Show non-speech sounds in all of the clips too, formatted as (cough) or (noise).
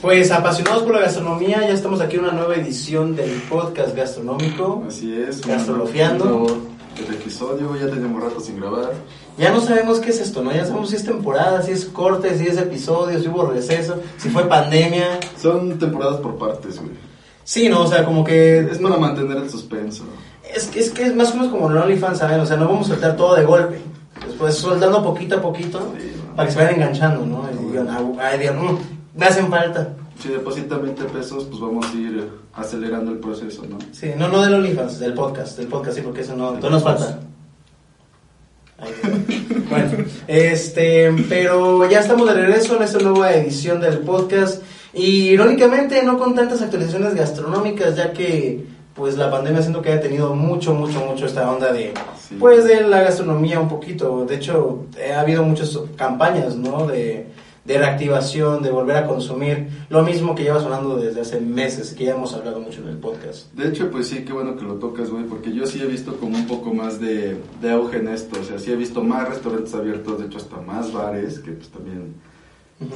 Pues apasionados por la gastronomía, ya estamos aquí en una nueva edición del podcast gastronómico. Así es. Gastrolofiando. El episodio, ya tenemos rato sin grabar. Ya no sabemos qué es esto, ¿no? Ya sabemos si es temporada, si es corte, si es episodio, si hubo receso, si fue pandemia. Son temporadas por partes, güey. Sí, no, o sea, como que... Es para mantener el suspenso. Es, que- es que es más o menos como el OnlyFans, ¿saben? O sea, no vamos a soltar todo de golpe. Después soltando poquito a poquito Sí, para que se vayan enganchando, ¿no? Y digan, "Ah, ay, digan, "Mm, me hacen falta. Si depositan 20 pesos, pues vamos a ir acelerando el proceso, ¿no? Sí, no, no del OnlyFans, del podcast, del podcast, sí, porque eso no, no nos falta. Dios. bueno, este, pero ya estamos de regreso en esta nueva edición del podcast y irónicamente no con tantas actualizaciones gastronómicas, ya que pues la pandemia siento que ha tenido mucho, mucho, mucho esta onda de, Sí. pues de la gastronomía un poquito. De hecho, eh, ha habido muchas campañas, ¿no? De, de reactivación, de volver a consumir, lo mismo que lleva sonando desde hace meses, que ya hemos hablado mucho en el podcast. De hecho, pues sí, qué bueno que lo tocas, güey, porque yo sí he visto como un poco más de, de auge en esto. O sea, sí he visto más restaurantes abiertos, de hecho, hasta más bares, que pues también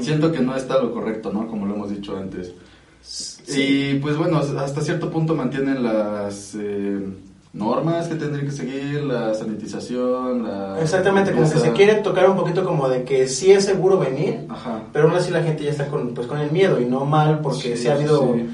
siento que no está lo correcto, ¿no? Como lo hemos dicho antes. Y pues bueno, hasta cierto punto mantienen las eh, normas que tendrían que seguir, la sanitización, la... Exactamente, como que se quiere tocar un poquito como de que sí es seguro venir, Ajá. pero aún así la gente ya está con, pues, con el miedo y no mal, porque Sí, sí, ha habido, sí.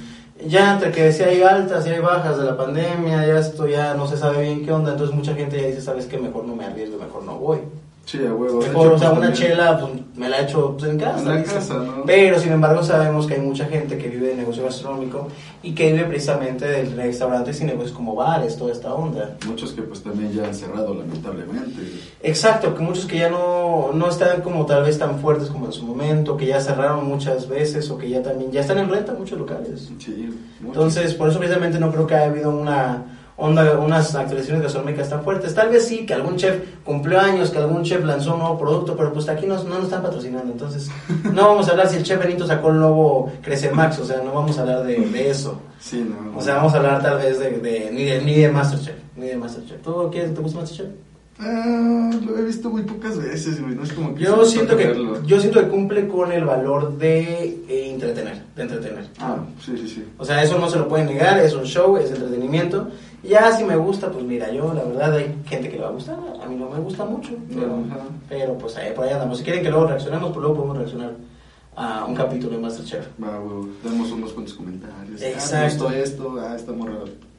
ya entre que si hay altas y hay bajas de la pandemia, ya esto ya no se sabe bien qué onda, entonces mucha gente ya dice, sabes que mejor no me arriesgo, mejor no voy. Sí, a huevo. Hecho, o sea, una chela, pues me la echo pues, en casa. En la casa, ¿no? Pero sin embargo sabemos que hay mucha gente que vive de negocio gastronómico y que vive precisamente de restaurantes y negocios como bares, toda esta onda. Muchos que pues también ya han cerrado, lamentablemente. Exacto, que muchos que ya no, no están como tal vez tan fuertes como en su momento, que ya cerraron muchas veces o que ya también ya están en renta muchos locales. Sí, muchos. Entonces, por eso precisamente no creo que haya habido una onda, unas actualizaciones gastronómicas tan fuertes. Tal vez sí, que algún chef cumplió años, que algún chef lanzó un nuevo producto, pero pues aquí nos, no nos están patrocinando. Entonces, (laughs) no vamos a hablar si el chef Benito sacó el nuevo Crece Max, o sea, no vamos a hablar de, de eso. Sí, no. O sea, vamos a hablar tal vez de, de- ni, de ni de Masterchef, ni de Masterchef. ¿Tú quieres, te gusta Masterchef? Ah, lo he visto muy pocas veces, güey. No es como que Yo siento que verlo. yo siento que cumple con el valor de eh, entretener, de entretener. Ah, sí, sí, sí. O sea, eso no se lo pueden negar, es un show, es entretenimiento. Ya si me gusta, pues mira, yo la verdad hay gente que le va a gustar, a mí no me gusta mucho, pero, pero pues ahí por ahí andamos. Si quieren que luego reaccionemos, pues luego podemos reaccionar a un capítulo de Masterchef. Va, güey. Damos unos cuantos comentarios. Ah, Exacto. me gustó esto, ah, esta morra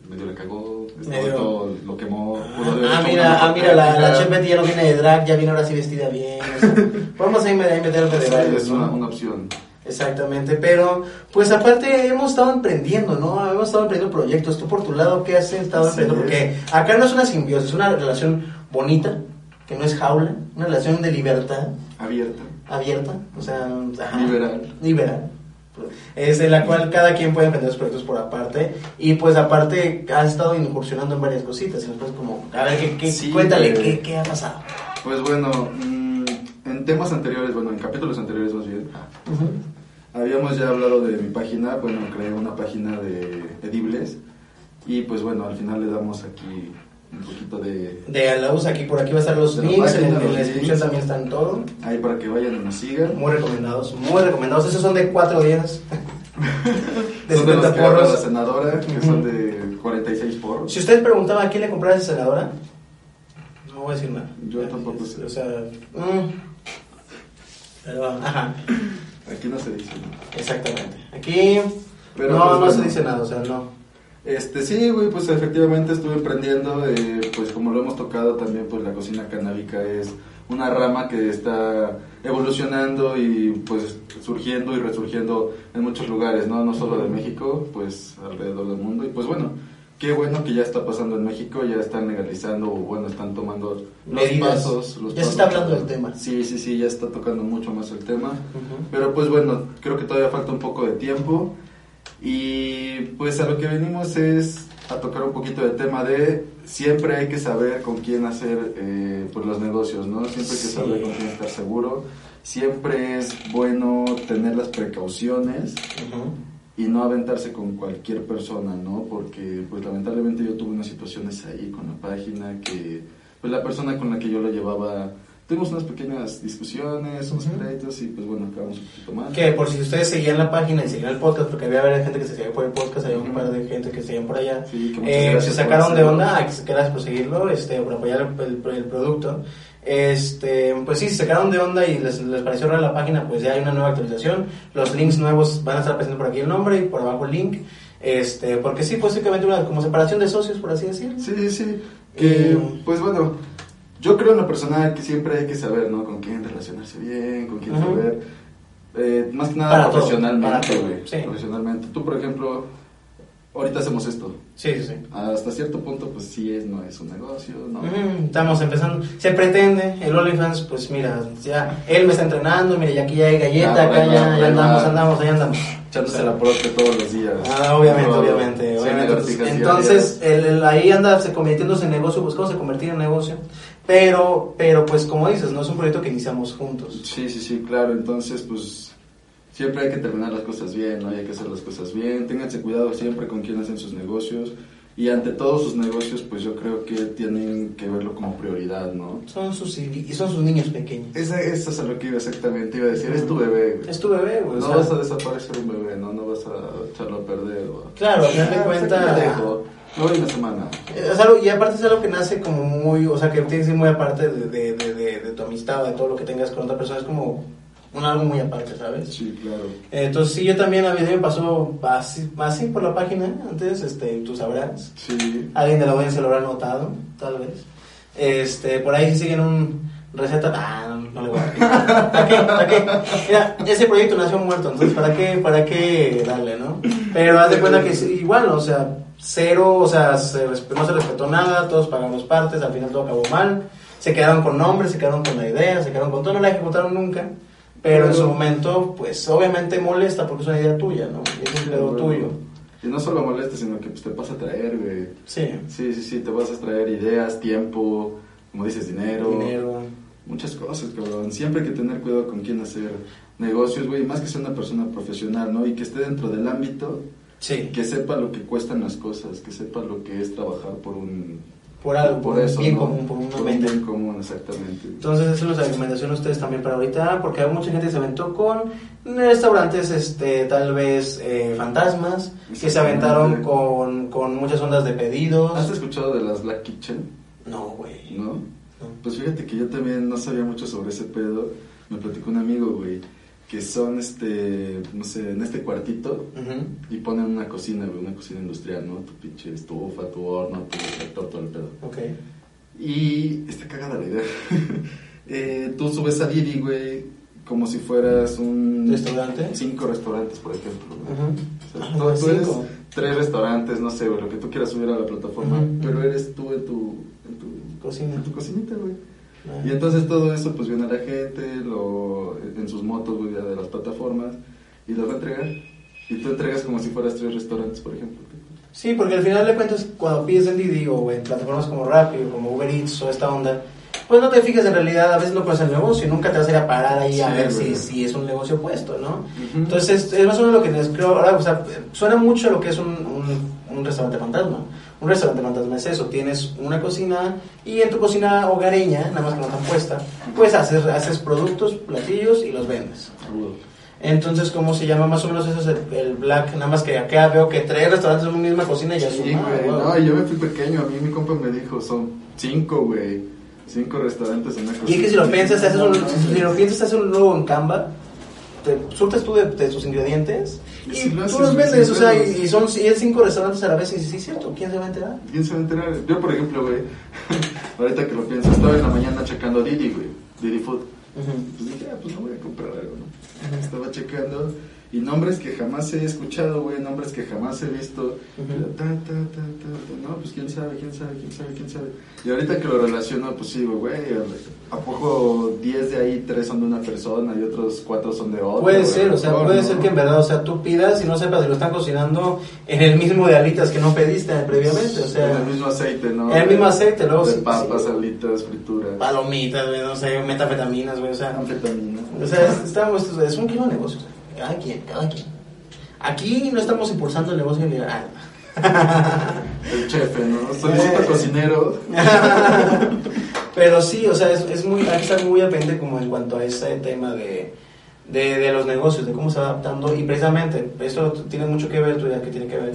medio le cagó, esto Medio- otro lo quemó. Ah, hecho mira, ah, mira, la, la chef Betty ya no viene de drag, ya viene ahora sí vestida bien. o sea, (laughs) podemos ahí meter, ahí meter algo de Sí, varios, es una opción. Exactamente, pero pues aparte hemos estado emprendiendo, ¿no? Hemos estado emprendiendo proyectos. Tú por tu lado, ¿qué has estado Así emprendiendo? Porque acá no es una simbiosis, es una relación bonita, que no es jaula, una relación de libertad Abierta. abierta, o sea, ajá, Liberal. liberal. Es en la cual cada quien puede emprender sus proyectos por aparte y pues aparte has estado incursionando en varias cositas y después como, a ver, ¿qué, qué- Sí, cuéntale. ¿qué, ¿qué ha pasado? Pues bueno, mm, en temas anteriores, bueno, en capítulos anteriores más bien, habíamos ya hablado de mi página, bueno, creé una página de edibles y pues bueno, al final le damos aquí un poquito de... De la usa aquí, por aquí va a estar los links, en, la descripción también están todo. Ahí para que vayan y nos sigan. Muy recomendados, muy recomendados. Esos son de cuatro días. (laughs) de son de 70 los que la porros. senadora, que son de 46 porros. Si usted preguntaba a quién le compraba esa senadora, no voy a decir nada. Yo tampoco sé. O sea, mm, pero, ajá, Aquí no se dice, ¿no? exactamente. Aquí Pero, no, pues, no bueno. se dice nada, o sea, no. Este, sí, güey, pues efectivamente estuve emprendiendo, eh, pues como lo hemos tocado también, pues la cocina canábica es una rama que está evolucionando y pues surgiendo y resurgiendo en muchos lugares, ¿no? No solo de México, pues alrededor del mundo. Y pues bueno, qué bueno que ya está pasando en México, ya están legalizando o bueno, están tomando los Medidas. pasos. Los Ya se pasos. está hablando del tema. Sí, sí, sí, ya está tocando mucho más el tema. Ujú. Pero pues bueno, creo que todavía falta un poco de tiempo. Y pues a lo que venimos es a tocar un poquito del tema de siempre hay que saber con quién hacer eh, pues los negocios, ¿no? Siempre hay que Sí. saber con quién estar seguro. Siempre es bueno tener las precauciones Ujú. Y no aventarse con cualquier persona, ¿no? Porque pues lamentablemente yo tuve unas situaciones ahí con la página que pues la persona con la que yo lo llevaba tuvimos unas pequeñas discusiones, unos pleitos y pues bueno, acabamos un poquito mal. Que por si ustedes seguían la página y seguían el podcast, porque había gente que se seguía por el podcast, había un par de gente que seguían por allá. Sí, que muchas Eh, se sacaron de onda, ah, gracias por seguirlo, este, por apoyar el, el- el producto. Este, pues sí, se sacaron de onda y les, les pareció rara la página, pues ya hay una nueva actualización. Los links nuevos van a estar presentes por aquí el nombre y por abajo el link. Este, porque sí, pues básicamente una como separación de socios, por así decirlo. Sí, sí. Que, Eh, pues bueno, yo creo en lo personal que siempre hay que saber, ¿no? Con quién relacionarse bien, con quién saber. eh, más que nada Para todo, para profesionalmente, todo, güey. sí. Profesionalmente. Tú, por ejemplo, ahorita hacemos esto. Sí, sí, sí. Hasta cierto punto, pues sí es, no es un negocio, ¿no? Ujú, Estamos empezando, se pretende, el OnlyFans, pues mira, ya, él me está entrenando, mira, ya aquí ya hay galleta, Ya, acá va, ya, ya andamos, va. andamos, ahí andamos. Echándose la prote todos los días. Ah, obviamente, Todo. obviamente, obviamente. lagartijas Entonces, el, el- ahí anda se convirtiéndose en negocio, buscamos se convertir en negocio, pero, pero pues como dices, no es un proyecto que iniciamos juntos. Sí, sí, sí, claro. Entonces, pues siempre hay que terminar las cosas bien, ¿no? Y hay que hacer las cosas bien. Ténganse cuidado siempre con quién hacen sus negocios. Y ante todos sus negocios, pues yo creo que tienen que verlo como prioridad, ¿no? Son sus, y son sus niños pequeños. Esa, eso es a lo que iba exactamente. Iba a decir, es tu bebé, güey. Es tu bebé, güey. o No sea, vas a desaparecer un bebé, ¿no? No vas a echarlo a perder. O... Claro, al final de Ah, pues, cuentas- voy una semana. Es algo, y aparte es algo que nace como muy, o sea, que tiene que ser muy aparte de, de, de, de- tu amistad o de todo lo que tengas con otra persona, es como un algo muy aparte, ¿sabes? Sí, claro. Entonces sí, yo también, a mí me pasó así, así por la página antes, este, tú sabrás. Sí. Alguien de la audiencia lo habrá notado, tal vez. Este, por ahí siguen un receta, ah, no, no le voy a ¿Para qué? ¿Para qué? Mira, ese proyecto nació muerto, entonces ¿para qué, para qué darle, no? Pero haz de cuenta que igual, o sea, cero, o sea, se no se respetó nada, todos pagamos partes, al final todo acabó mal. Se quedaron con nombres, se quedaron con la idea, se quedaron con todo, no la ejecutaron nunca. Pero en su momento, pues obviamente molesta porque es una idea tuya, ¿no? Y es un Bueno. tuyo. Y no solo molesta, sino que pues, te vas a traer, güey. Sí. Sí, sí, sí, te vas a traer ideas, tiempo, como dices, dinero. Dinero. Muchas cosas, cabrón. Siempre hay que tener cuidado con quién hacer negocios, güey. Más que sea una persona profesional, ¿no? Y que esté dentro del ámbito, Sí. que sepa lo que cuestan las cosas, que sepa lo que es trabajar por un... Por algo, por, un bien ¿no? común, por Por un bien común, exactamente. Entonces, esa es nuestra recomendación a ustedes también para ahorita, porque hay mucha gente que se aventó con restaurantes, este, tal vez eh, fantasmas, que se aventaron con, con muchas ondas de pedidos. ¿Has escuchado de las Black Kitchen? No, güey. ¿No? No. Pues fíjate que yo también no sabía mucho sobre ese pedo. Me platicó un amigo, güey, que son, este, no sé, en este cuartito y ponen una cocina, una cocina industrial, ¿no? Tu pinche estufa, tu horno, tu reflector, todo el pedo. Ok. Y está cagada la idea. (laughs) Eh, tú subes a Didi, güey, como si fueras un... ¿Restaurante? Cinco restaurantes, por ejemplo. güey. Ujú. O sea, Ah, tú- eres tres restaurantes, no sé, güey, lo que tú quieras subir a la plataforma, pero eres tú en tu, en tu Cocina. en tu cocinita, güey. Y entonces todo eso, pues viene a la gente, lo, en sus motos, güey, de las plataformas, y los va a entregar. Y tú entregas como si fueras tres restaurantes, por ejemplo. Sí, porque al final de cuentas, cuando pides en Didi o en plataformas como Rappi o como Uber Eats o esta onda, pues no te fijas en realidad, a veces no puedes el negocio, nunca te vas a ir a parar ahí a Sí, ver si, si es un negocio puesto, ¿no? Ujú. Entonces, es más o menos lo que les creo ahora, o sea, suena mucho a lo que es un, un, un restaurante fantasma. Un restaurante fantasma es eso, tienes una cocina y en tu cocina hogareña, nada más que no tan puesta, pues haces, haces productos, platillos y los vendes. Entonces, ¿cómo se llama? Más o menos eso es el, el black, nada más que acá veo que tres restaurantes en una misma cocina y ya Sí, güey. No, yo me fui pequeño. A mí mi compa me dijo, son cinco, güey. Cinco restaurantes en una cocina. Y es que si lo piensas, haces un, si lo piensas, haces un nuevo en Canva, te surtes tú de, de tus ingredientes y, Y si lo tú los vendes, o sea, y, y son y es cinco restaurantes a la vez y sí, cierto, ¿quién se va a enterar? ¿Quién se va a enterar? Yo, por ejemplo, güey, (laughs) ahorita que lo pienso, estaba en la mañana checando Didi, güey. Didi Food. Pues dije, ah, pues no voy a comprar algo, ¿no? Estaba checando y nombres que jamás he escuchado, güey, nombres que jamás he visto. Ujú. Ta, ta, ta, ta. No, pues quién sabe, quién sabe, quién sabe, quién sabe. Y ahorita que lo relaciono, pues sí, güey, ¿a poco 10 de ahí, 3 son de una persona y otros 4 son de otra? Puede ser, o sea, Mejor, puede ¿no? ser que en verdad, o sea, tú pidas y no sepas si lo están cocinando en el mismo de alitas que no pediste previamente, o sea, En el mismo aceite, ¿no? en el mismo aceite, luego De papas, sí. alitas, frituras. palomitas, güey, no sé, metafetaminas, güey, o sea, Anfetamina. o sea, es, estamos, es un kilo de negocio, o sea, cada quien, cada quien. Aquí no estamos impulsando el negocio liberal. El chefe, ¿no? Eh. cocinero. (laughs) Pero sí, o sea, es, es muy, hay que estar muy pendiente como en cuanto a ese tema de, de, de los negocios, de cómo se va adaptando. Y precisamente, esto tiene mucho que ver, tú dirás que tiene que ver.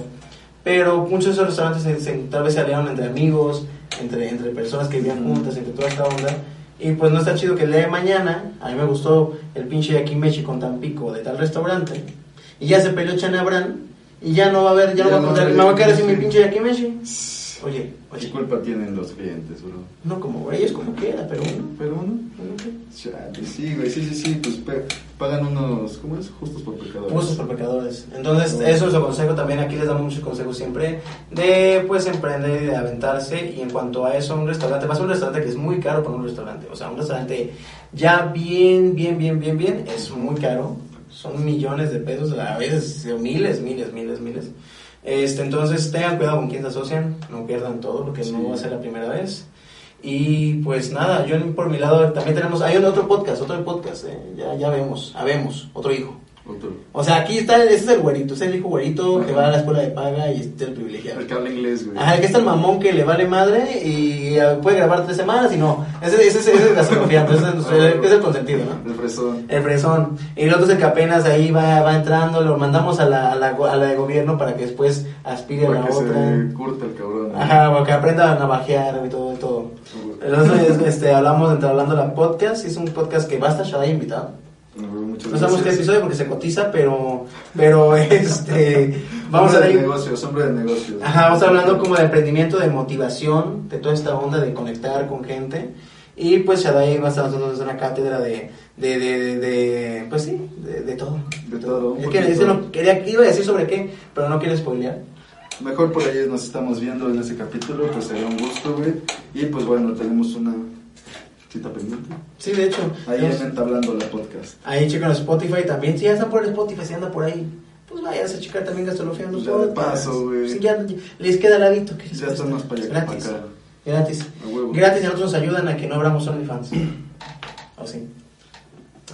Pero muchos de esos restaurantes se- se- tal vez se aliaron entre amigos, entre, entre personas que vivían juntas, entre toda esta onda. Y pues no está chido que el día de mañana, a mí me gustó el pinche yakimeshi con Tampico de tal restaurante, y ya se peleó Chanabran, y ya no va a haber, ya, no Ya va a poder, me voy a quedar sin mi pinche. Oye, ¿Qué oye, culpa tienen los clientes, bro? no como es como quiera, pero uno, Pero uno, uno qué. chale, sí, güey, sí, sí, sí, pues pagan unos, ¿cómo es? Justos por pecadores. Gustos por pecadores. Entonces, Bueno. eso es lo consejo también. Aquí les damos muchos consejos siempre de pues emprender y de aventarse. Y en cuanto a eso, un restaurante, a un restaurante que es muy caro para un restaurante. O sea, un restaurante ya bien, bien, bien, bien, bien, es muy caro. Son millones de pesos, a veces miles, miles, miles, miles. Este, entonces, tengan cuidado con quién se asocian, no pierdan todo, porque Sí. no va a ser la primera vez. Y pues nada, yo por mi lado también tenemos, hay otro podcast, otro podcast, eh, ya, ya vemos, habemos, otro hijo. O sea, aquí está, ese es el güerito, ese es el hijo güerito que va a la escuela de paga y este es el privilegiado. El que habla inglés, güey. Ajá, aquí está el mamón que le vale madre y eh, puede grabar tres semanas y no. Ese, ese, ese, ese es la confianza, ese es, el- es el consentido, ¿no? El fresón. El fresón. Y el otro es el que apenas ahí va, va entrando, lo mandamos a la, a, la, a la de gobierno para que después aspire a Para la que otra. se curta el cabrón. ¿no? Ajá, para que aprenda a navajear y todo, todo. El otro es, este, hablamos entre hablando la podcast, y es un podcast que va a estar invitado. Muchas No sabemos qué episodio porque se cotiza, pero, pero (laughs) este, vamos a ir, negocios, hombre de negocios. ajá, vamos hablando como de emprendimiento, de motivación, de toda esta onda de conectar con gente. Y pues Shadai va a estar una cátedra de, de, de, de, pues sí, de, todo. De todo, Es que ese no, quería, iba a decir sobre qué, pero no quiero spoilear. Mejor por ahí nos estamos viendo en ese capítulo, pues sería un gusto, güey. Y pues bueno, tenemos una cita pendiente. Sí, de hecho. Ahí en Entablando la Podcast. Ahí chequen Spotify también. Si ya están por el Spotify, si anda por ahí, pues váyanse a checar también Gastolofeando. Ya de paso, güey. Sí, ya les queda ladito. ¿qué les Ya están más para allá que para Gratis. acá. Gratis. Gratis y a nosotros nos ayudan a que no abramos OnlyFans. ¿O (clears throat) sí?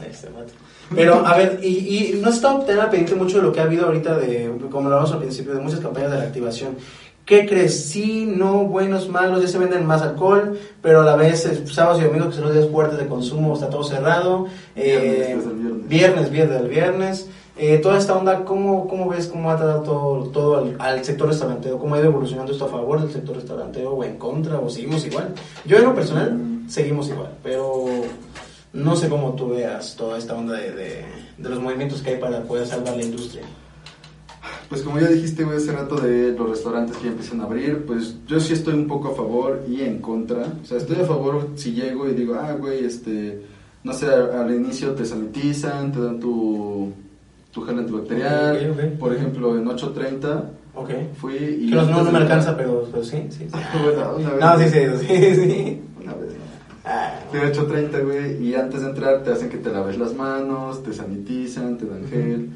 Este mato. Pero, a ver, y, y no está obtener pendiente mucho de lo que ha habido ahorita de, como lo hablamos al principio, de muchas campañas de reactivación. ¿Qué crees? Sí, no, buenos, malos, ya se venden más alcohol, pero a la vez eh, sábados y domingos que son los días fuertes de consumo, está todo cerrado. Viernes, Eh, el viernes. viernes, viernes, del viernes. Eh, toda esta onda, ¿cómo, cómo ves cómo ha tratado todo, todo al, al sector restaurantero? ¿Cómo ha ido evolucionando esto a favor del sector restaurantero o en contra? ¿O seguimos igual? Yo en lo personal, seguimos igual, pero no sé cómo tú veas toda esta onda de, de, de los movimientos que hay para poder salvar la industria. Pues como ya dijiste, güey, hace rato de los restaurantes que ya empiezan a abrir, pues yo sí estoy un poco a favor y en contra. O sea, estoy a favor si llego y digo, ah, güey, este, no sé, al, inicio te sanitizan, te dan tu, tu gel antibacterial. Ok, ok. Por ejemplo, en 8.30 Ok. fui y... Que no, no, me alcanza, pero, pero sí, sí. sí. (laughs) Bueno, una vez. No, sí, sí, sí, sí. Una vez, no. Ah, Fui a 8.30, güey, y antes de entrar te hacen que te laves las manos, te sanitizan, te dan gel,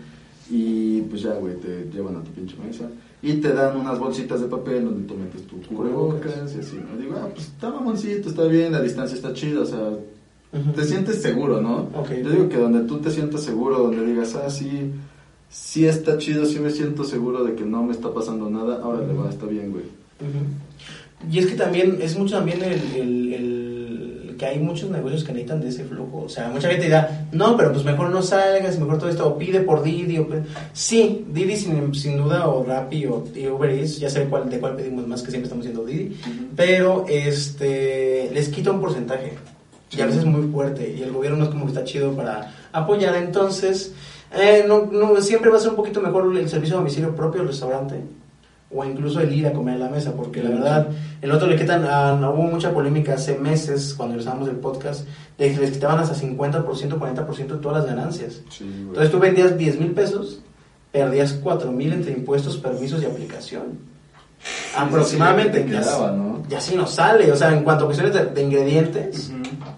y pues ya, güey, te llevan a tu pinche mesa. Y te dan unas bolsitas de papel donde tú metes tu cubrebocas y así, ¿no? Digo, ah, pues está mamoncito, está bien, la distancia está chida, o sea, te sientes seguro, ¿no? Ok. Yo digo que donde tú te sientas seguro, donde digas, ah, sí, sí está chido, sí me siento seguro de que no me está pasando nada, ahora le va, está bien, güey. Y es que también, es mucho también el, el- el que hay muchos negocios que necesitan de ese flujo. O sea, mucha gente dirá, no, pero pues mejor no salgas, mejor todo esto, o pide por Didi. O pe-". Sí, Didi sin, sin duda, o Rappi o Uber Eats, ya sé cuál, de cuál pedimos más, que siempre estamos diciendo Didi. Ujú. Pero este les quita un porcentaje. Y a veces muy fuerte. Y el gobierno no es como que está chido para apoyar. Entonces, eh, no, no, siempre va a ser un poquito mejor el servicio a domicilio propio del restaurante. O incluso el ir a comer a la mesa. Porque la verdad, el otro le quitan. ah, no hubo mucha polémica hace meses cuando realizábamos el podcast. De que les quitaban hasta 50%, 40% de todas las ganancias. Sí. Entonces tú vendías 10 mil pesos, perdías 4 mil entre impuestos, permisos y aplicación. Aproximadamente. te ya, quedaba, ¿no? ya sí no sale. O sea, en cuanto a cuestiones de, de ingredientes,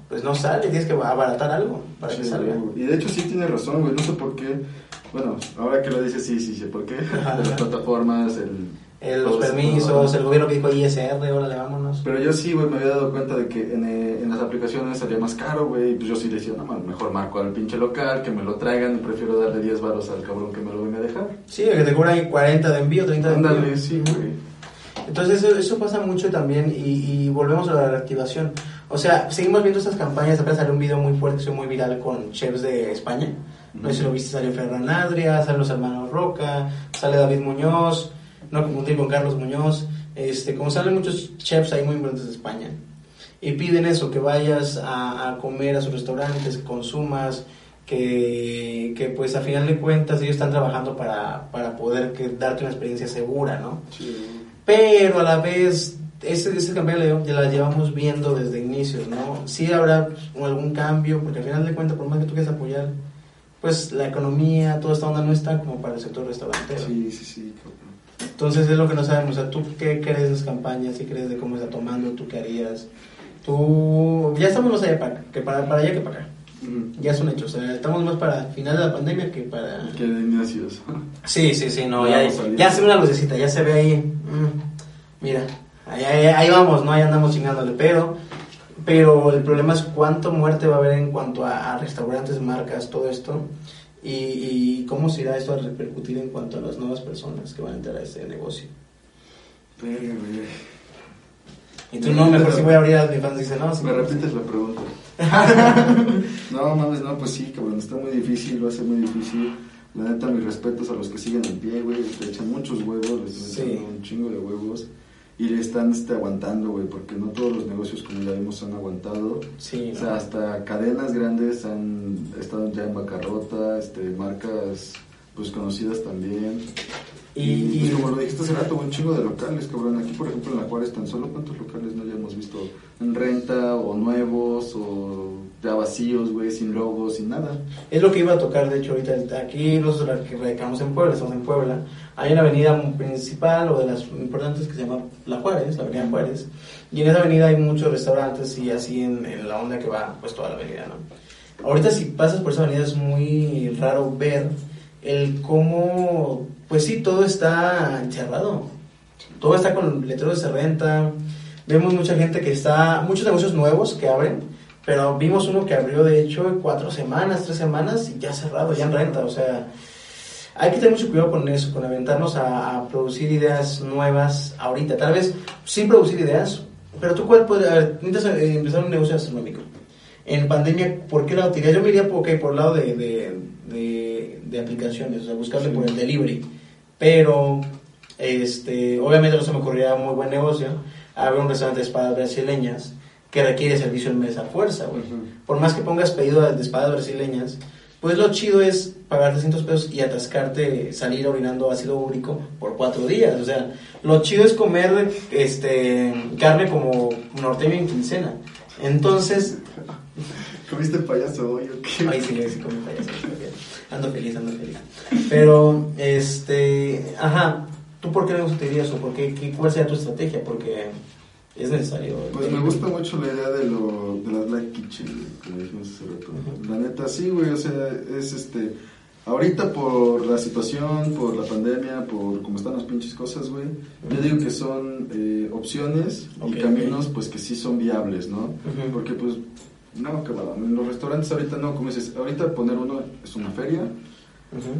pues no sale. Tienes que abaratar algo para que Sí, salga. Y de hecho sí tiene razón, güey. No sé por qué. Bueno, ahora que lo dices, sí, sí sé por qué. Ajá. (laughs) Las plataformas, el. El- los permisos, el gobierno que dijo ISR, órale, vámonos. Pero yo sí, güey, me había dado cuenta de que en, eh, en las aplicaciones salía más caro, güey. y Pues yo sí decía, no, man, mejor marco al pinche local, que me lo traigan. Y prefiero darle 10 baros al cabrón que me lo venga a dejar. Sí, que te cobran 40 de envío, 30 de envío. Ándale, sí, güey. Entonces eso, eso pasa mucho también y, y volvemos a la reactivación. O sea, seguimos viendo estas campañas. Apenas salió un video muy fuerte, muy viral con chefs de España. No sé si lo viste, salió Ferran Adria, salen los hermanos Roca, sale David Muñoz, no confundir con Carlos Muñoz. Este, como salen muchos chefs ahí muy importantes de España. Y piden eso, que vayas a, comer a sus restaurantes, consumas, que, que, pues a final de cuentas ellos están trabajando para, para poder que, darte una experiencia segura, ¿no? Sí. Pero a la vez, ese, ese la, ya la llevamos viendo desde inicios, ¿no? Sí habrá algún cambio, porque al final de cuentas, por más que tú quieras apoyar, pues la economía, toda esta onda no está como para el sector restaurantero. Sí, sí, sí. Entonces es lo que no sabemos, o sea, ¿tú qué crees de esas campañas? ¿Qué crees de cómo está tomando? ¿Tú qué harías? Tú, ya estamos más allá para, que para, para allá que para acá. Ujú. Ya es un hecho, o sea, estamos más para el final de la pandemia que para... Qué inicios. Sí, sí, sí, no, Ya ya se ve una lucecita, ya se ve ahí. Mira, ahí, ahí- ahí vamos, ¿no? Ahí andamos chingándole, pero, pero el problema es cuánto muerte va a haber en cuanto a, a restaurantes, marcas, todo esto. Y, y cómo se irá esto a repercutir en cuanto a las nuevas personas que van a entrar a este negocio. Y tú no, mejor si voy a abrir a OnlyFans, dice, no, sí. Me repites la pregunta. (laughs) no, mames, no, pues sí, cabrón, está muy difícil, va a ser muy difícil. La neta, mis respetos a los que siguen en pie, güey, le echan muchos huevos, les Sí. echan un chingo de huevos. Y le están este, aguantando, güey, porque no todos los negocios, como ya vimos, han aguantado. Sí, O sea, hasta cadenas grandes han estado ya en bancarrota, este, marcas pues conocidas también. Y, Y, y- como lo dijiste hace rato, un chingo de locales, cabrón. Aquí, por ejemplo, en La Juárez, tan solo cuántos locales no hayamos visto en renta, o nuevos, o ya vacíos, güey, sin logos, sin nada. Es lo que iba a tocar, de hecho, ahorita. Aquí nosotros que radicamos en Puebla, estamos en Puebla. Hay una avenida principal o de las importantes que se llama La Juárez, la avenida Juárez. Y en esa avenida hay muchos restaurantes y así en, en la onda que va, pues toda la avenida, ¿no? Ahorita si pasas por esa avenida es muy raro ver el cómo, pues sí, todo está encerrado. Todo está con letreros de renta. Vemos mucha gente que está, muchos negocios nuevos que abren, pero vimos uno que abrió de hecho cuatro semanas, tres semanas y ya cerrado, ya en renta. O sea, hay que tener mucho cuidado con eso, con aventarnos a, a producir ideas nuevas ahorita. Tal vez sin producir ideas, pero tú cuál puedes, a ver, necesitas eh, empezar un negocio gastronómico. En pandemia, ¿por qué lado te irías? Yo me iría por, ok, por el lado de, de, de- de aplicaciones, o sea, buscarle por el delivery. Pero, este, obviamente no se me ocurriría un muy buen negocio abrir un restaurante de espadas brasileñas que requiere servicio en mesa a fuerza, güey. Ujú. Por más que pongas pedido de espadas brasileñas, pues lo chido es pagar 300 pesos y atascarte, salir orinando ácido úrico por cuatro días. O sea, lo chido es comer este carne como norteño en quincena. Entonces, ¿Comiste payaso hoy o qué? Ay, sí, sí, comí payaso. Ando feliz, ando feliz. Pero, este, ajá, ¿tú por qué negocio te irías o por qué, qué- cuál sería tu estrategia? Porque es necesario. Pues me gusta mucho la idea de, lo, de las Black Kitchen, como dijimos hace rato. La neta, sí, güey, o sea, es este... Ahorita por la situación, por la pandemia, por cómo están las pinches cosas, güey, yo digo que son eh, opciones y caminos, pues que sí son viables, ¿no? Porque, pues, no, cabrón, en los restaurantes ahorita no, como dices, ahorita poner uno es una feria,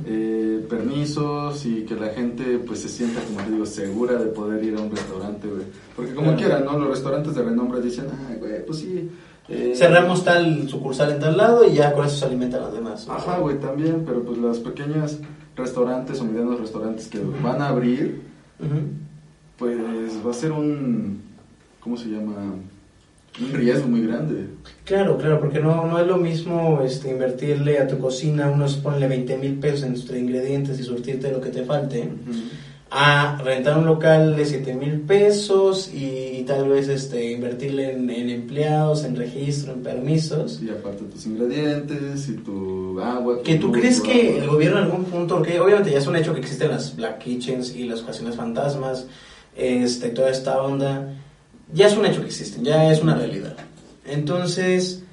Eh, permisos y que la gente pues se sienta, como te digo, segura de poder ir a un restaurante, güey. Porque como Claro. quiera, ¿no? Los restaurantes de renombre dicen, ay, güey, pues sí. eh, Cerramos tal sucursal en tal lado y ya con eso se alimentan los demás. Ajá, güey, también, pero pues las pequeñas restaurantes o medianos restaurantes que van a abrir, pues va a ser un, ¿cómo se llama? Un riesgo muy grande. Claro, claro, porque no, no es lo mismo este, invertirle a tu cocina unos, ponle 20 mil pesos en tus ingredientes y surtirte lo que te falte, a rentar un local de 7 mil pesos y, tal vez este, invertirle en, en empleados, en registro, en permisos. Y aparte tus ingredientes y tu agua. Que tú crees que el gobierno en algún punto, porque obviamente ya es un hecho que existen las black kitchens y las ocasiones fantasmas, este, toda esta onda, ya es un hecho que existen, ya es una realidad. Entonces,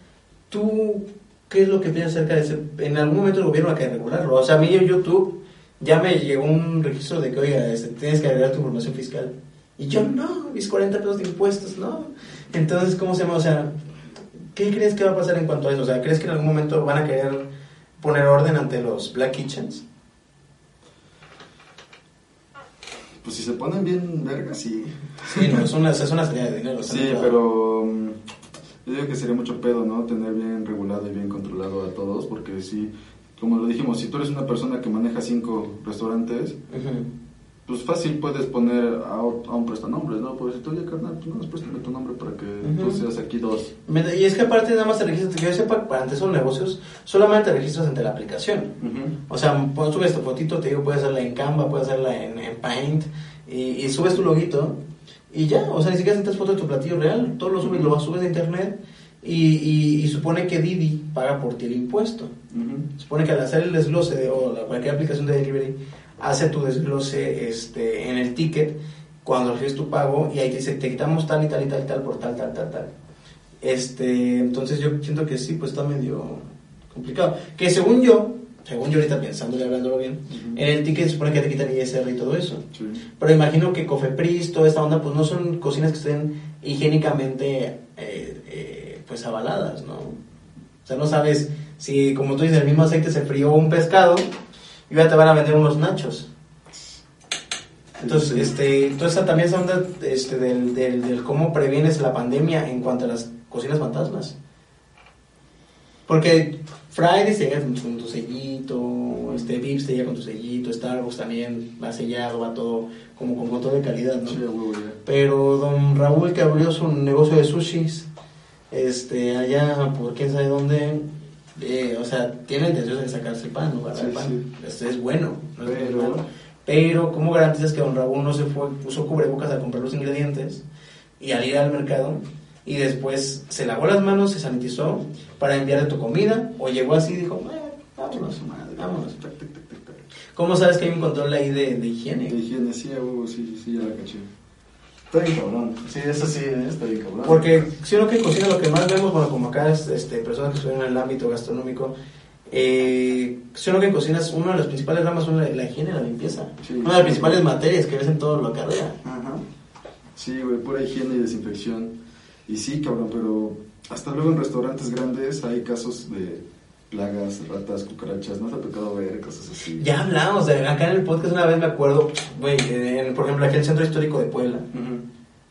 tú, ¿qué es lo que piensas acerca de ese? En algún momento el gobierno va a querer regularlo. O sea, a mí en YouTube ya me llegó un registro de que, oiga, este, tienes que agregar tu información fiscal. Y yo, no, mis 40 pesos de impuestos, no. Entonces, ¿cómo se llama? O sea, ¿qué crees que va a pasar en cuanto a eso? O sea, ¿crees que en algún momento van a querer poner orden ante los Black Kitchens? Pues si se ponen bien vergas, sí. Sí, no, es una, es una salida de dinero. Sí, claro. pero mm, Yo digo que sería mucho pedo, ¿no? Tener bien regulado y bien controlado a todos, porque si, como lo dijimos, si tú eres una persona que maneja cinco restaurantes, pues fácil puedes poner a, a un prestanombres, ¿no? Puedes decir, oye, carnal, pues no préstame tu nombre para que tú seas aquí dos. Y es que aparte nada más te registras, que yo sepa, para ante esos negocios, solamente te registras ante la aplicación. O sea, pon- subes tu fotito, te digo, puedes hacerla en Canva, puedes hacerla en, en Paint, y, y subes tu loguito, y ya, o sea, ni siquiera sientes foto de tu platillo real, todo lo subes, lo subes a internet, y, y, y supone que Didi paga por ti el impuesto. Supone que al hacer el desglose de, o cualquier aplicación de delivery, hace tu desglose este, en el ticket cuando recibes tu pago y ahí te dice, te quitamos tal y tal y tal y tal por tal, tal, tal, tal. Este, entonces yo siento que sí, pues está medio complicado. Que según yo, según yo ahorita pensando y hablándolo bien, Ujú. en el ticket se supone que te quitan ISR y todo eso. Sí. Pero imagino que Cofepris, toda esta onda, pues no son cocinas que estén higiénicamente eh, eh, pues avaladas, ¿no? O sea, no sabes si, como tú dices, el mismo aceite se frió un pescado y ya te van a vender unos nachos. Entonces, este, entonces también esa onda este, del, del, del cómo previenes la pandemia en cuanto a las cocinas fantasmas. Porque Fridays llega con, tu sellito, este Vips te llega con tu sellito, Starbucks también va sellado, va todo como con control de calidad, ¿no? Sí. Pero don Raúl que abrió su negocio de sushis, este, allá por quién sabe dónde, eh, o sea, tiene intención de sacarse el pan, ¿no? Para el Sí, pan. sí. Este es bueno, no es Pero- malo. Pero, ¿cómo garantizas que don Raúl no se fue, usó cubrebocas a comprar los ingredientes y al ir al mercado y después se lavó las manos, se sanitizó para enviarle tu comida o llegó así y dijo, "Eh, vámonos, madre. vámonos. ¿Cómo sabes que hay un control ahí de, de higiene? De higiene, sí, sí, sí, ya la caché. Está bien cabrón. Sí, eso sí, está bien cabrón. Porque si uno que cocina lo que más vemos, bueno, como acá es este, personas que estuvieron en el ámbito gastronómico, eh, si uno que cocina es una de las principales ramas son la, la higiene y la limpieza. Sí. una de las principales materias que ves en todo lo que carrera. Ajá. Sí, güey, pura higiene y desinfección. Y sí, cabrón, pero hasta luego en restaurantes grandes hay casos de plagas, ratas, cucarachas. ¿No te ha tocado ver cosas así? Ya hablamos, de, acá en el podcast una vez me acuerdo, güey, por ejemplo, aquí en el Centro Histórico de Puebla,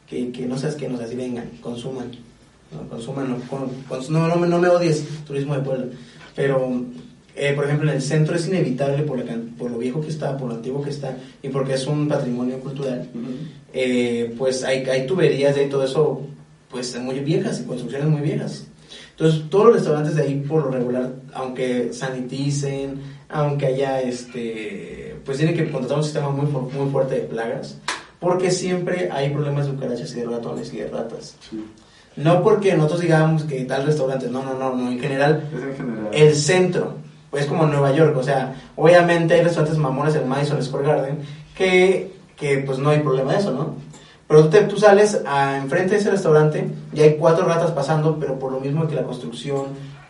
que, que no seas que nos así vengan, consuman, no, consuman, no, con- cons- no, no, me- no me odies, turismo de Puebla, pero eh, por ejemplo en el centro es inevitable por, la por lo viejo que está, por lo antiguo que está y porque es un patrimonio cultural, eh, pues hay, hay tuberías y todo eso, pues muy viejas y construcciones muy viejas. Entonces, todos los restaurantes de ahí, por lo regular, aunque saniticen, aunque haya, este, pues tienen que contratar un sistema muy, muy fuerte de plagas, porque siempre hay problemas de cucarachas y de ratones y de ratas. Sí. No porque nosotros digamos que tal restaurante, no, no, no, no, en general, Es en general. el centro, pues como Nueva York, o sea, obviamente hay restaurantes mamones en Madison Square Garden que, que pues no hay problema de eso, ¿no? Pero tú, te- tú sales a, enfrente de ese restaurante y hay cuatro ratas pasando, pero por lo mismo que la construcción,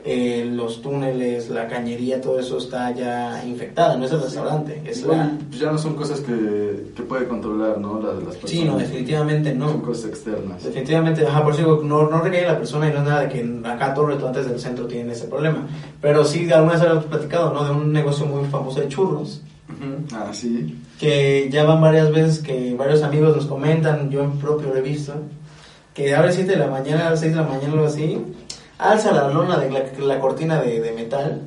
eh, los túneles, la cañería, todo eso está ya infectada, no es el restaurante, es Igual, la... pues ya no son cosas que, que puede controlar, ¿no? Las, las personas. Sí, no, definitivamente Son no. cosas externas. Definitivamente, ajá, por eso digo, no, no recae la persona y no es nada de que acá todos los restaurantes del centro tienen ese problema. Pero sí, alguna vez habíamos platicado, ¿no? De un negocio muy famoso de churros, Ah, sí. que ya van varias veces que varios amigos nos comentan, yo en propio lo he visto, que a las 7 de la mañana, a las 6 de la mañana, algo así, alza la lona de la, la cortina de, de metal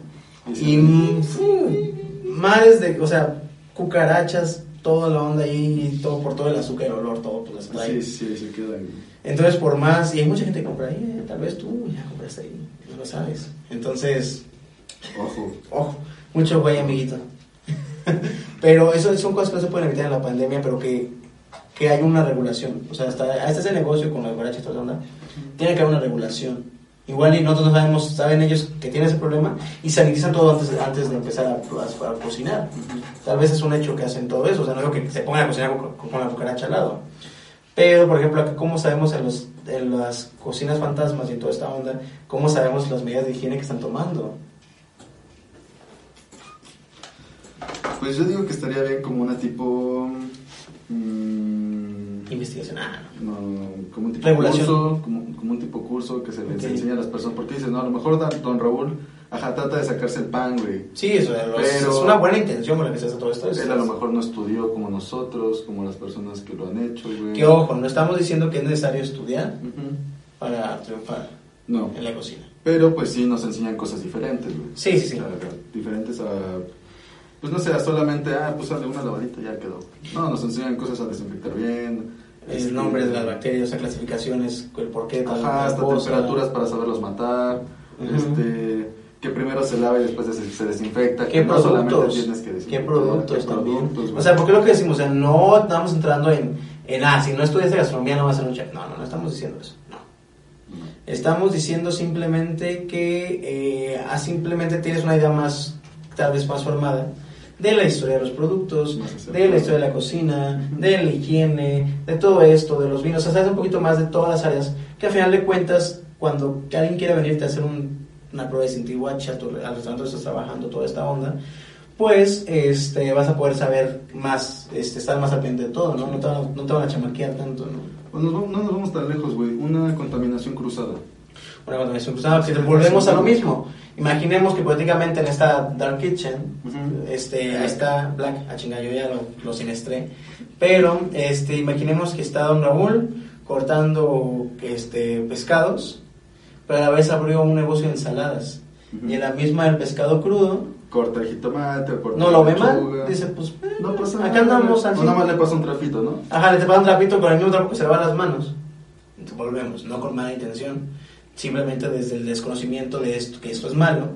Y mm, sí, mares de, o sea, cucarachas, toda la onda ahí, todo por todo el azúcar, el olor, todo, pues está ahí. Sí, sí, se quedan. Entonces, por más, y hay mucha gente que compra ahí, eh, tal vez tú ya compraste ahí, no lo sabes. Entonces, Ojo. ojo, mucho güey, amiguito. (laughs) pero eso son cosas que no se pueden evitar en la pandemia, pero que, que hay una regulación. O sea, hasta, hasta ese negocio con las guarachas y toda onda, tiene que haber una regulación. Igual y nosotros no sabemos, saben ellos que tienen ese problema y sanitizan todo antes, antes de empezar a, a- a cocinar. Tal vez es un hecho que hacen todo eso, o sea, no digo que se pongan a cocinar con, con la cucaracha al lado. Pero, por ejemplo, acá, ¿cómo sabemos en, los, en las cocinas fantasmas y en toda esta onda, cómo sabemos las medidas de higiene que están tomando? Pues yo digo que estaría bien como una tipo. mm, Investigación. Ah, no. no, como un tipo Regulación. curso, como, como un tipo curso que se les enseña a las personas. Porque dicen, no, a lo mejor don, don Raúl, ajá, trata de sacarse el pan, güey. Sí, eso es, Pero- es una buena intención para que se hace todo esto. es- Él a lo mejor no estudió como nosotros, como las personas que lo han hecho, güey. Que ojo, no estamos diciendo que es necesario estudiar para triunfar. No. en la cocina. Pero pues sí nos enseñan cosas diferentes, güey. Sí, sí, sí. O sea, diferentes a... Pues no sé, a solamente, ah, pues dale una lavadita, ya quedó. No, nos enseñan cosas a desinfectar bien. El este, nombre de las bacterias, las clasificaciones, el por qué tal Ajá, hasta cosa. temperaturas para saberlos matar. Ujú. Este, que primero se lava y después se, se desinfecta. ¿Qué que no solamente productos? tienes que ¿Qué desinfectar, productos qué también? productos, o sea, porque lo que decimos, o sea, no estamos entrando en, en, ah, si no estudias gastronomía no vas a ser un chef. No, no, no estamos diciendo eso. No. Estamos diciendo simplemente que eh, ah, simplemente tienes una idea más, tal vez más formada, de la historia de los productos, de la historia de la cocina, de la higiene, de todo esto, de los vinos. O sea, sabes un poquito más de todas las áreas que al final de cuentas, cuando alguien quiera venirte a hacer un- una prueba de Cintihuachi a tu- al restaurante estás trabajando, toda esta onda, pues este, vas a poder saber más, este, estar más al pendiente de todo, ¿no? No te, van a- no te van a chamaquear tanto, ¿no? Pues nos vamos- no nos vamos tan lejos, güey. Una contaminación cruzada. Una contaminación cruzada. Si volvemos a lo mismo, imaginemos que hipotéticamente en esta Dark Kitchen, Ujú. este, ahí está Black, a chingar, yo ya lo, lo sinestré, pero este, imaginemos que está Don Raúl cortando este, pescados, pero a la vez abrió un negocio de ensaladas. Ujú. Y en la misma el pescado crudo, Corta el jitomate, corta no lo ve mal, dice pues, eh, No pasa acá nada. andamos al O nada más le pasa un trapito, ¿no? Ajá, le te pasan un trapito con el mismo trapo que se lava las manos. Entonces, volvemos, no con mala intención, simplemente desde el desconocimiento de esto, que esto es malo.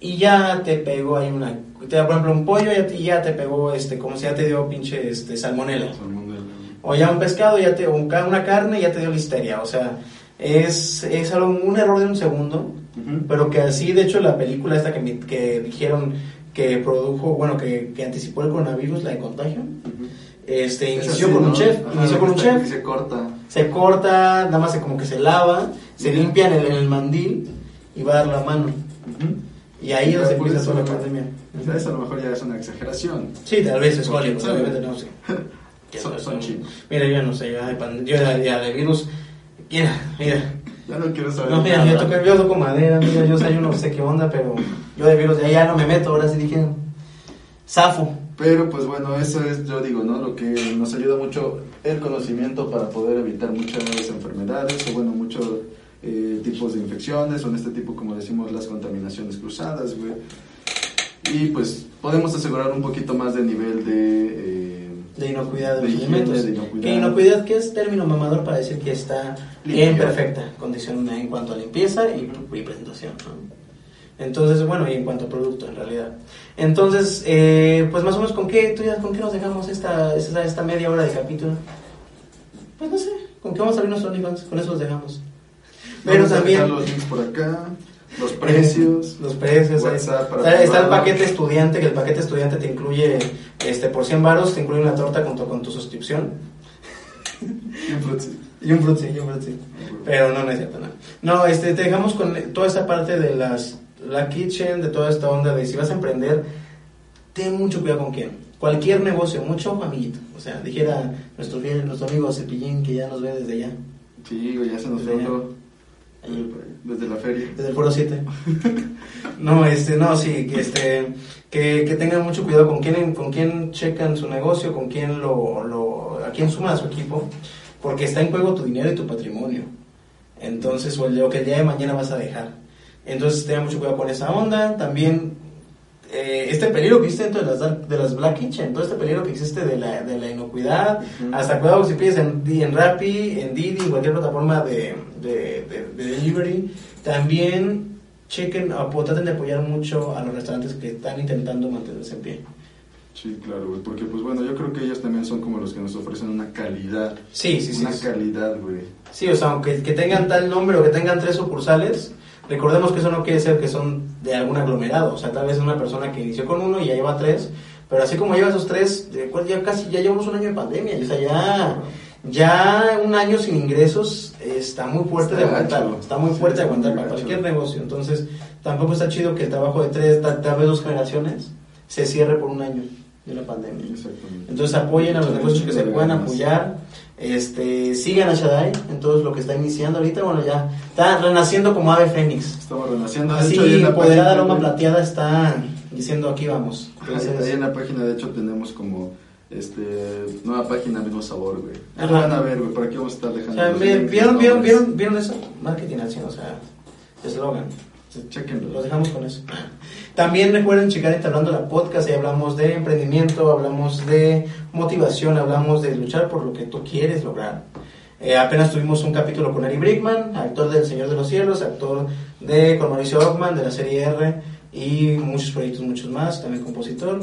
Y ya te pegó ahí una, te da por ejemplo un pollo y ya te, pegó, este, como si ya te dio pinche este, salmonela. Salmonela. O ya un pescado, ya te, o un una carne ya te dio listeria. O sea, es, es algo, un error de un segundo, Ujú. pero que así, de hecho, la película esta que, mi- que dijeron que produjo, bueno, que, que anticipó el coronavirus, la de contagio. Ujú. Este, Es inició así, con un ¿no? chef, Ajá, inició con un chef, Se corta. Se corta, nada más se como que se lava, se limpia en el, mandil y va a dar la mano. Y ahí es donde pues, empieza toda la pandemia. o sea, Eso a lo mejor ya es una exageración. Sí, tal vez es Hollywood, obviamente no sé. (laughs) Son- son chinos. Mira, yo no sé, ya de, yo ya, ya de virus, mira, mira. Ya no quiero saber No, mira, nada. yo toco, yo toco madera, mira, yo, sé, yo no sé qué onda, pero yo de virus ya, ya no me meto, ahora sí dije, zafo. Pero pues bueno, eso es, yo digo, ¿no? Lo que nos ayuda mucho el conocimiento para poder evitar muchas enfermedades o bueno, muchos eh, tipos de infecciones o en este tipo, como decimos, las contaminaciones cruzadas, güey. Y pues podemos asegurar un poquito más de nivel de... eh, De inocuidad de, De los higiene, alimentos. de inocuidad. Que inocuidad, que es término mamador para decir que está Limpio. en perfecta condición en cuanto a limpieza y, y presentación. ¿no? Entonces, bueno, y en cuanto a producto, en realidad. Entonces, eh, pues más o menos, ¿con qué, tú ya, ¿con qué nos dejamos esta, esta, esta media hora de capítulo? Pues no sé, ¿con qué vamos a abrir nuestro OnlyFans? Con eso los dejamos. Pero vamos también... los links por acá, los precios. (laughs) Los precios. WhatsApp para está, está el paquete estudiante, que el paquete estudiante te incluye, este, por 100 baros, te incluye una torta junto con tu suscripción. (laughs) y un frutzi. Y un frutzi, y un frutzi. Pero no, no es cierto, no. No, este, te dejamos con toda esta parte de las, la kitchen, de toda esta onda de si vas a emprender, ten mucho cuidado con quién. Cualquier negocio, mucho amiguito. O sea, dijera nuestro, nuestro amigo Cepillín, que ya nos ve desde allá, Sí, ya se nos fue Desde la feria. desde el foro 7. (laughs) no, este, no, sí, que este, que, que tengan mucho cuidado con quién, con quién checan su negocio, con quién lo, lo, a quién suma a su equipo, porque está en juego tu dinero y tu patrimonio. Entonces, o el- que el día de mañana vas a dejar. Entonces, tengan mucho cuidado con esa onda. También, eh, este peligro que existe dentro de las, de las Black Kitchen, todo este peligro que existe de la, de la inocuidad, Ujú. hasta cuidado si pides en, en Rappi, en Didi, en cualquier plataforma de, de, de- de delivery, también chequen o traten de apoyar mucho a los restaurantes que están intentando mantenerse en pie. Sí, claro, güey, porque pues bueno, yo creo que ellos también son como los que nos ofrecen una calidad. Sí, sí, sí. Una sí. calidad, güey. Sí, o sea, aunque que tengan tal nombre o que tengan tres sucursales, recordemos que eso no quiere decir que son de algún aglomerado. O sea, tal vez es una persona que inició con uno y ya lleva tres, pero así como lleva esos tres, de ya casi ya llevamos un año de pandemia. O sea, ya, ya un año sin ingresos está muy fuerte de Está aguantar. gacho. Está muy Sí, fuerte de está aguantar para cualquier negocio. Entonces, tampoco está chido que el trabajo de tres, tal, vez dos generaciones, se cierre por un año de una pandemia. Entonces apoyen a los negocios que se de puedan apoyar. Este, sigan a Shaddai en todo lo que está iniciando ahorita. Bueno, ya está renaciendo como ave fénix. Estamos renaciendo. Así, hecho, en la loma güey, plateada está diciendo aquí vamos. Entonces, ahí en la página, de hecho, tenemos como Este, nueva página, mismo sabor, güey. Ajá. van a ver, güey, por aquí vamos a estar O dejando. sea, ¿vieron, vieron, nombres. vieron, vieron eso? Marketing acción, o sea, eslogan. Sí, Chéquenlo. Los dejamos con eso. También recuerden checar Entablando la Podcast, ahí hablamos de emprendimiento, hablamos de motivación, hablamos de luchar por lo que tú quieres lograr. Eh, apenas tuvimos un capítulo con Ari Brickman, actor del Señor de los Cielos, actor de con Mauricio Ockman de la serie R y muchos proyectos, muchos más, también compositor.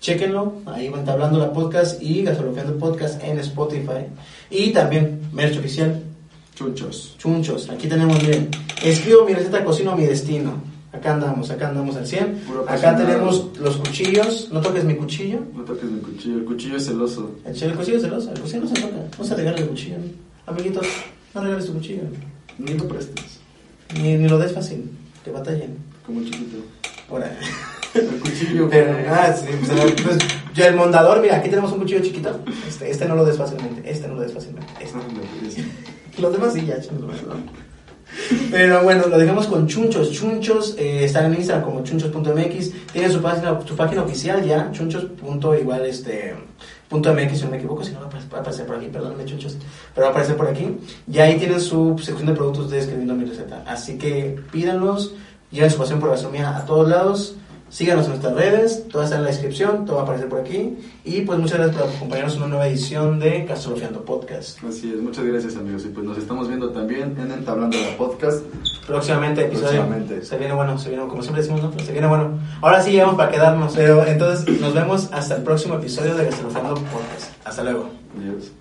Chéquenlo, ahí va Entablando la Podcast y Gasolofiando Podcast en Spotify. Y también merch oficial, Chuchos. Chunchos, aquí tenemos, miren, escribo mi receta, cocino mi destino. Acá andamos, acá andamos al 100. Puro Acá tenemos los cuchillos, no toques mi cuchillo. No toques mi cuchillo, el cuchillo es celoso. El, el cuchillo es celoso, el cuchillo no se toca, no se regala el cuchillo. Amiguitos, no regales tu cuchillo. Ni lo prestes, Ni, ni lo des fácil, que batallen. como chiquito. Ahora. El cuchillo, Pero, ah, sí, pues, ya el mondador, mira, aquí tenemos un cuchillo chiquito. Este, este no lo des fácilmente, este no lo des fácilmente. Este. Los demás sí, ya, échenlos, ¿no? Pero bueno, lo dejamos con Chunchos. Chunchos eh, están en Instagram como chunchos.mx. Tienen su página, su página oficial ya, chunchos. este punto MX, si no me equivoco, si no va a apare- va a aparecer por aquí, perdóname chunchos, pero va a aparecer por aquí. Y ahí tienen su sección de productos de escribiendo mi receta. Así que pídanlos, lleven su pasión por la gastronomía a todos lados. Síganos en nuestras redes, todo está en la descripción, todo va a aparecer por aquí. Y pues muchas gracias por acompañarnos en una nueva edición de Gastrofiando Podcast. Así es, muchas gracias amigos. Y pues nos estamos viendo también en Entablando la Podcast. Próximamente episodio. Próximamente. Se viene bueno, se viene, como siempre decimos, ¿no? Pero se viene bueno. Ahora sí llegamos para quedarnos. Pero entonces nos vemos hasta el próximo episodio de Gastronofiando Podcast. Hasta luego. Adiós.